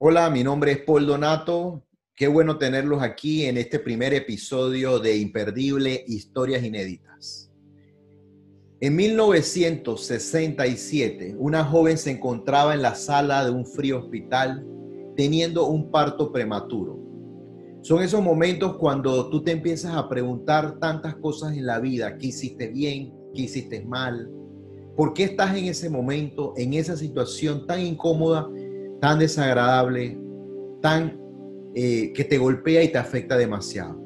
Hola, mi nombre es Paul Donato. Qué bueno tenerlos aquí en este primer episodio de Imperdible Historias Inéditas. En 1967, una joven se encontraba en la sala de un frío hospital teniendo un parto prematuro. Son esos momentos cuando tú te empiezas a preguntar tantas cosas en la vida, qué hiciste bien, qué hiciste mal, por qué estás en ese momento, en esa situación tan incómoda tan desagradable, tan eh, que te golpea y te afecta demasiado.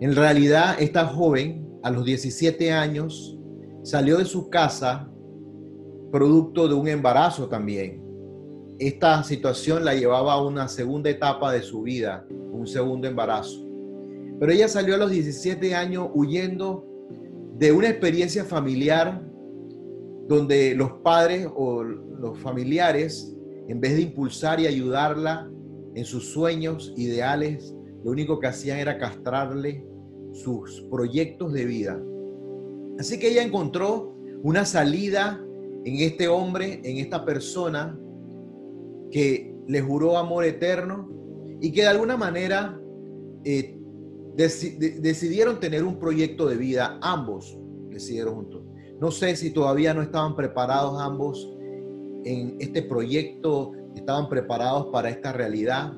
En realidad, esta joven, a los 17 años, salió de su casa producto de un embarazo también. Esta situación la llevaba a una segunda etapa de su vida, un segundo embarazo. Pero ella salió a los 17 años huyendo de una experiencia familiar donde los padres o los familiares en vez de impulsar y ayudarla en sus sueños, ideales, lo único que hacían era castrarle sus proyectos de vida. Así que ella encontró una salida en este hombre, en esta persona que le juró amor eterno y que de alguna manera eh, decidieron tener un proyecto de vida, ambos decidieron juntos. No sé si todavía no estaban preparados ambos en este proyecto, estaban preparados para esta realidad.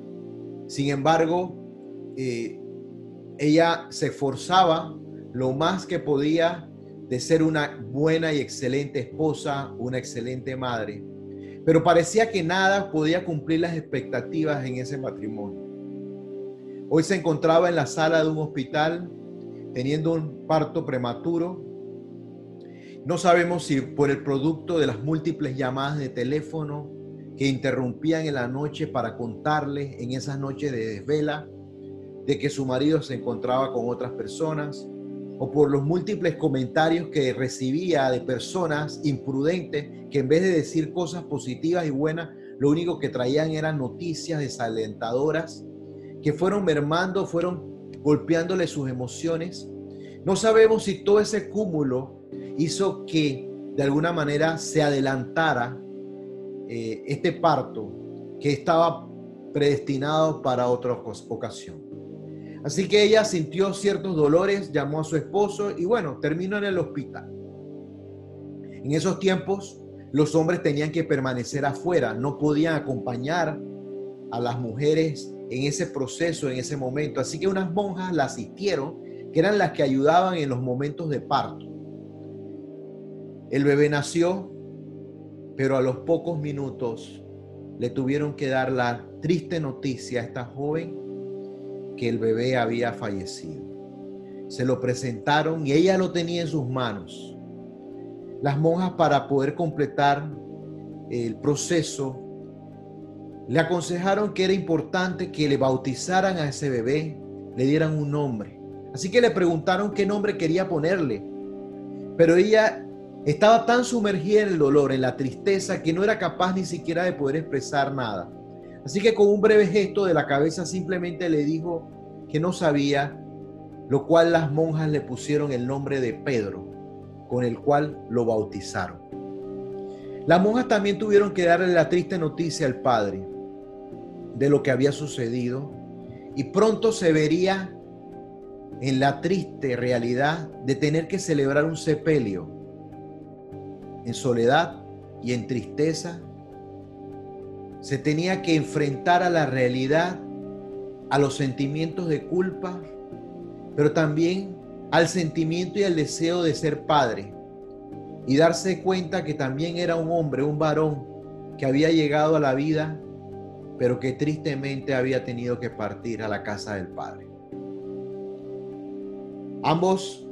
Sin embargo, eh, ella se esforzaba lo más que podía de ser una buena y excelente esposa, una excelente madre. Pero parecía que nada podía cumplir las expectativas en ese matrimonio. Hoy se encontraba en la sala de un hospital teniendo un parto prematuro no sabemos si por el producto de las múltiples llamadas de teléfono que interrumpían en la noche para contarle en esas noches de desvela de que su marido se encontraba con otras personas, o por los múltiples comentarios que recibía de personas imprudentes que en vez de decir cosas positivas y buenas, lo único que traían eran noticias desalentadoras que fueron mermando, fueron golpeándole sus emociones. No sabemos si todo ese cúmulo hizo que de alguna manera se adelantara eh, este parto que estaba predestinado para otra ocasión. Así que ella sintió ciertos dolores, llamó a su esposo y bueno, terminó en el hospital. En esos tiempos los hombres tenían que permanecer afuera, no podían acompañar a las mujeres en ese proceso, en ese momento. Así que unas monjas la asistieron, que eran las que ayudaban en los momentos de parto. El bebé nació, pero a los pocos minutos le tuvieron que dar la triste noticia a esta joven que el bebé había fallecido. Se lo presentaron y ella lo tenía en sus manos. Las monjas para poder completar el proceso le aconsejaron que era importante que le bautizaran a ese bebé, le dieran un nombre. Así que le preguntaron qué nombre quería ponerle. Pero ella estaba tan sumergida en el dolor, en la tristeza, que no era capaz ni siquiera de poder expresar nada. Así que con un breve gesto de la cabeza simplemente le dijo que no sabía, lo cual las monjas le pusieron el nombre de Pedro, con el cual lo bautizaron. Las monjas también tuvieron que darle la triste noticia al padre de lo que había sucedido y pronto se vería en la triste realidad de tener que celebrar un sepelio en soledad y en tristeza, se tenía que enfrentar a la realidad, a los sentimientos de culpa, pero también al sentimiento y al deseo de ser padre y darse cuenta que también era un hombre, un varón que había llegado a la vida, pero que tristemente había tenido que partir a la casa del Padre. Ambos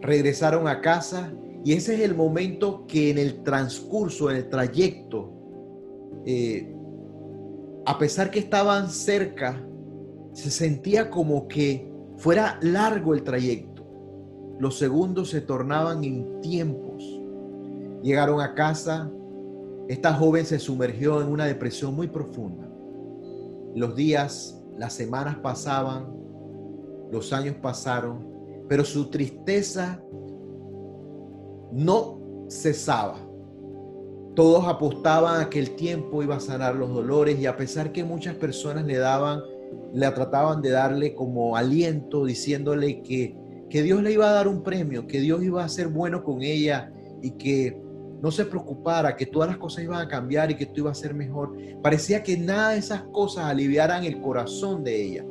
regresaron a casa y ese es el momento que en el transcurso, en el trayecto, eh, a pesar que estaban cerca, se sentía como que fuera largo el trayecto. Los segundos se tornaban en tiempos. Llegaron a casa, esta joven se sumergió en una depresión muy profunda. Los días, las semanas pasaban, los años pasaron, pero su tristeza no cesaba. Todos apostaban a que el tiempo iba a sanar los dolores y a pesar que muchas personas le daban, le trataban de darle como aliento, diciéndole que, que Dios le iba a dar un premio, que Dios iba a ser bueno con ella y que no se preocupara, que todas las cosas iban a cambiar y que tú ibas a ser mejor. Parecía que nada de esas cosas aliviaran el corazón de ella.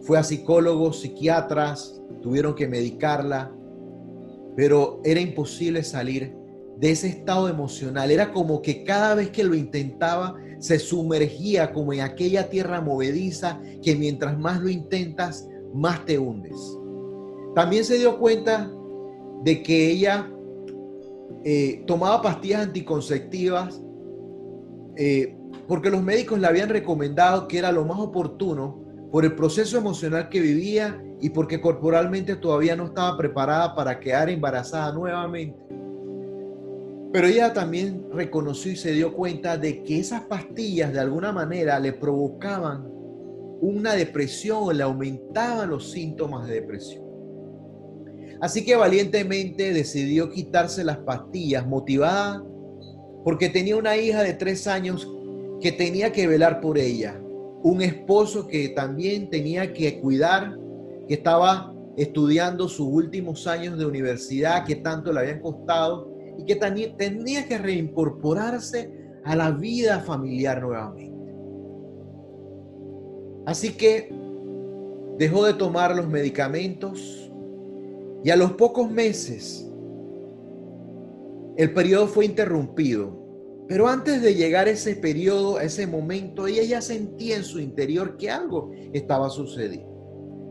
Fue a psicólogos, psiquiatras, tuvieron que medicarla, pero era imposible salir de ese estado emocional. Era como que cada vez que lo intentaba, se sumergía como en aquella tierra movediza que mientras más lo intentas, más te hundes. También se dio cuenta de que ella eh, tomaba pastillas anticonceptivas eh, porque los médicos le habían recomendado que era lo más oportuno por el proceso emocional que vivía y porque corporalmente todavía no estaba preparada para quedar embarazada nuevamente. Pero ella también reconoció y se dio cuenta de que esas pastillas de alguna manera le provocaban una depresión le aumentaban los síntomas de depresión. Así que valientemente decidió quitarse las pastillas, motivada porque tenía una hija de tres años que tenía que velar por ella, un esposo que también tenía que cuidar, que estaba estudiando sus últimos años de universidad que tanto le habían costado y que tenía que reincorporarse a la vida familiar nuevamente. Así que dejó de tomar los medicamentos, y a los pocos meses, el periodo fue interrumpido. Pero antes de llegar ese periodo, a ese momento, ella ya sentía en su interior que algo estaba sucediendo.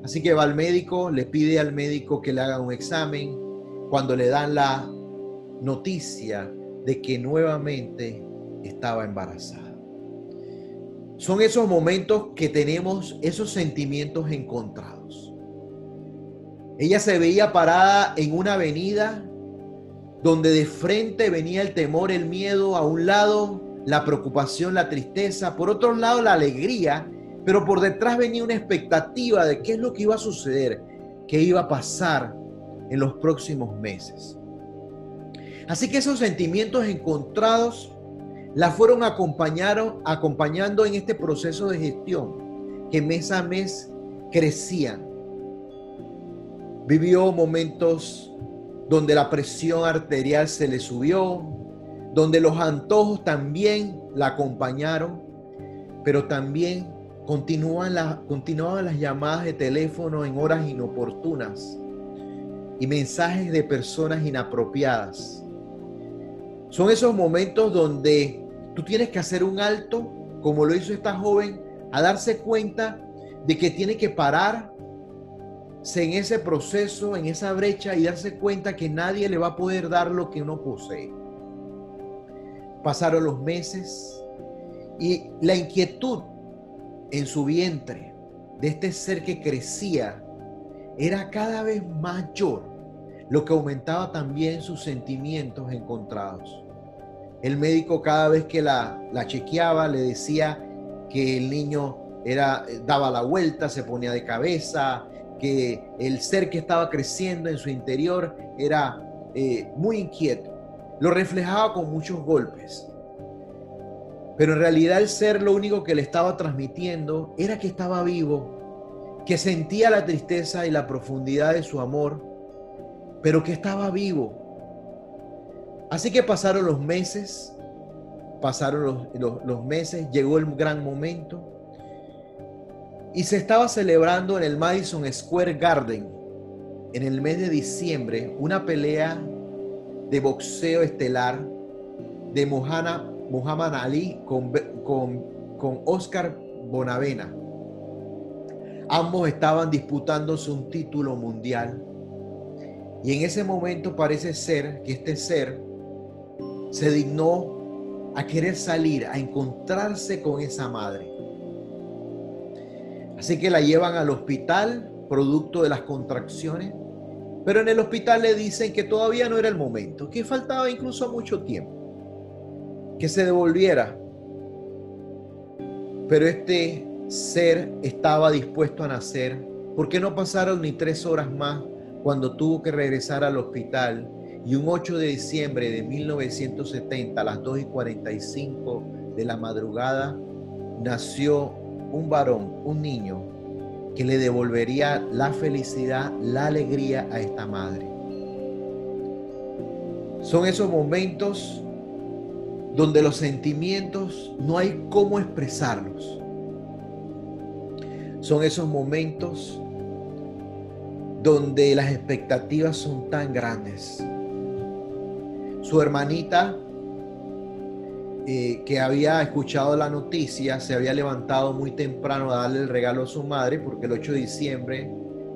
Así que va al médico, le pide al médico que le haga un examen. Cuando le dan la noticia de que nuevamente estaba embarazada. Son esos momentos que tenemos esos sentimientos encontrados. Ella se veía parada en una avenida donde de frente venía el temor, el miedo, a un lado la preocupación, la tristeza, por otro lado la alegría, pero por detrás venía una expectativa de qué es lo que iba a suceder, qué iba a pasar en los próximos meses. Así que esos sentimientos encontrados la fueron acompañando en este proceso de gestión que mes a mes crecían Vivió momentos donde la presión arterial se le subió, donde los antojos también la acompañaron, pero también continuaban, continuaban las llamadas de teléfono en horas inoportunas y mensajes de personas inapropiadas. Son esos momentos donde tú tienes que hacer un alto, como lo hizo esta joven, a darse cuenta de que tiene que parar en ese proceso, en esa brecha y darse cuenta que nadie le va a poder dar lo que uno posee. Pasaron los meses y la inquietud en su vientre de este ser que crecía era cada vez mayor, lo que aumentaba también sus sentimientos encontrados. El médico cada vez que la, la chequeaba le decía que el niño era, daba la vuelta, se ponía de cabeza, que el ser que estaba creciendo en su interior era eh, muy inquieto. Lo reflejaba con muchos golpes. Pero en realidad el ser lo único que le estaba transmitiendo era que estaba vivo, que sentía la tristeza y la profundidad de su amor, pero que estaba vivo. Así que pasaron los meses, pasaron los, los meses, llegó el gran momento y se estaba celebrando en el Madison Square Garden en el mes de diciembre una pelea de boxeo estelar de Muhammad Ali con, con, con Oscar Bonavena. Ambos estaban disputándose un título mundial. Y en ese momento parece ser que este ser se dignó a querer salir, a encontrarse con esa madre. Así que la llevan al hospital, producto de las contracciones. Pero en el hospital le dicen que todavía no era el momento, que faltaba incluso mucho tiempo, que se devolviera. Pero este ser estaba dispuesto a nacer, porque no pasaron ni tres horas más cuando tuvo que regresar al hospital Y un 8 de diciembre de 1970, a las 2 y 45 de la madrugada, nació un varón, un niño, que le devolvería la felicidad, la alegría a esta madre. Son esos momentos donde los sentimientos no hay cómo expresarlos. Son esos momentos donde las expectativas son tan grandes. Su hermanita, eh, que había escuchado la noticia, se había levantado muy temprano a darle el regalo a su madre, porque el 8 de diciembre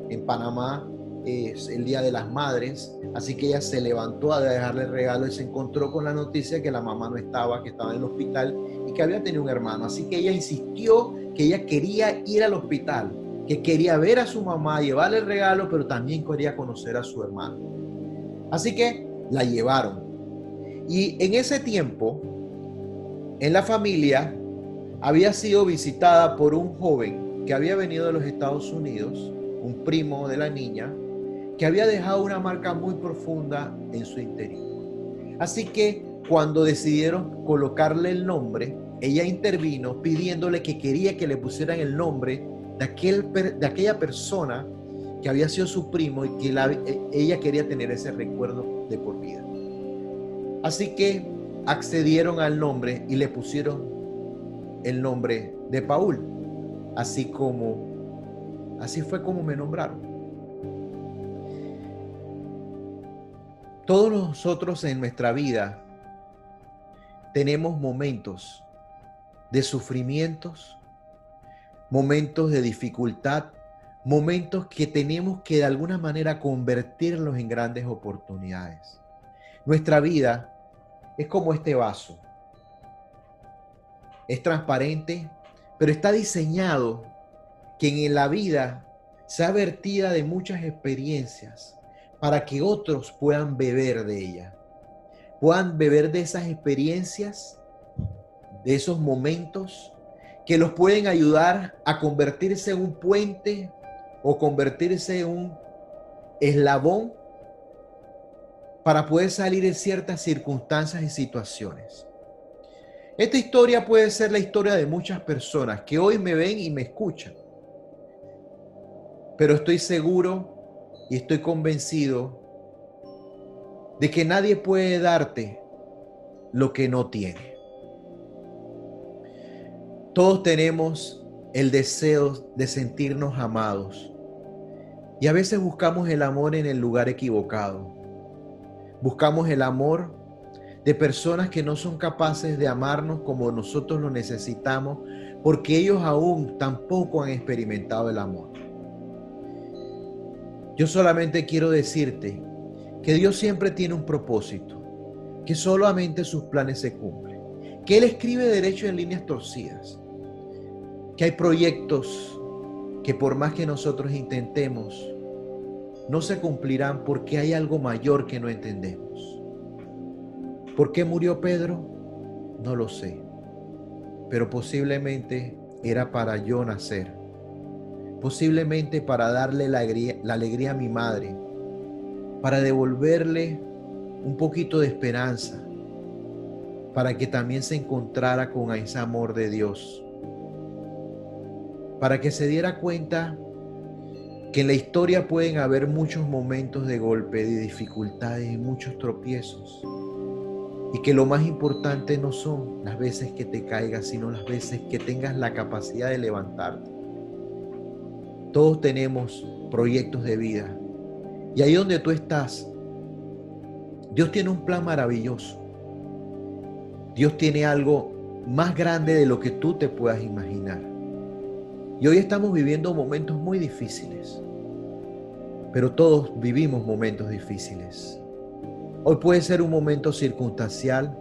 en Panamá es el Día de las Madres, así que ella se levantó a dejarle el regalo y se encontró con la noticia que la mamá no estaba, que estaba en el hospital y que había tenido un hermano. Así que ella insistió que ella quería ir al hospital que quería ver a su mamá, llevarle el regalo, pero también quería conocer a su hermano. Así que la llevaron. Y en ese tiempo, en la familia, había sido visitada por un joven que había venido de los Estados Unidos, un primo de la niña, que había dejado una marca muy profunda en su interior. Así que cuando decidieron colocarle el nombre, ella intervino pidiéndole que quería que le pusieran el nombre de, aquel, de aquella persona que había sido su primo y que e, ella quería tener ese recuerdo de por vida. Así que accedieron al nombre y le pusieron el nombre de Paul, así como, así fue como me nombraron. Todos nosotros en nuestra vida tenemos momentos de sufrimientos, momentos de dificultad, momentos que tenemos que de alguna manera convertirlos en grandes oportunidades. Nuestra vida es como este vaso. Es transparente, pero está diseñado que en la vida sea vertida de muchas experiencias para que otros puedan beber de ella. Puedan beber de esas experiencias, de esos momentos que los pueden ayudar a convertirse en un puente o convertirse en un eslabón para poder salir de ciertas circunstancias y situaciones. Esta historia puede ser la historia de muchas personas que hoy me ven y me escuchan. Pero estoy seguro y estoy convencido de que nadie puede darte lo que no tiene. Todos tenemos el deseo de sentirnos amados. Y a veces buscamos el amor en el lugar equivocado. Buscamos el amor de personas que no son capaces de amarnos como nosotros lo necesitamos porque ellos aún tampoco han experimentado el amor. Yo solamente quiero decirte que Dios siempre tiene un propósito, que solamente sus planes se cumplen, que Él escribe derecho en líneas torcidas que hay proyectos que por más que nosotros intentemos, no se cumplirán porque hay algo mayor que no entendemos. ¿Por qué murió Pedro? No lo sé, pero posiblemente era para yo nacer, posiblemente para darle la alegría, la alegría a mi madre, para devolverle un poquito de esperanza, para que también se encontrara con ese amor de Dios para que se diera cuenta que en la historia pueden haber muchos momentos de golpe, de dificultades y muchos tropiezos. Y que lo más importante no son las veces que te caigas, sino las veces que tengas la capacidad de levantarte. Todos tenemos proyectos de vida. Y ahí donde tú estás, Dios tiene un plan maravilloso. Dios tiene algo más grande de lo que tú te puedas imaginar. Y hoy estamos viviendo momentos muy difíciles, pero todos vivimos momentos difíciles. Hoy puede ser un momento circunstancial,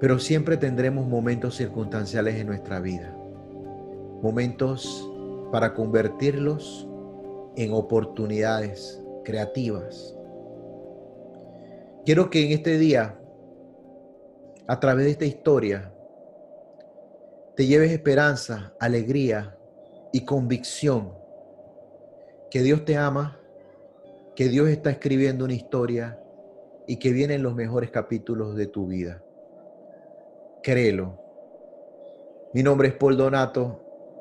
pero siempre tendremos momentos circunstanciales en nuestra vida. Momentos para convertirlos en oportunidades creativas. Quiero que en este día, a través de esta historia, te lleves esperanza, alegría y convicción que Dios te ama, que Dios está escribiendo una historia y que vienen los mejores capítulos de tu vida. Créelo. Mi nombre es Paul Donato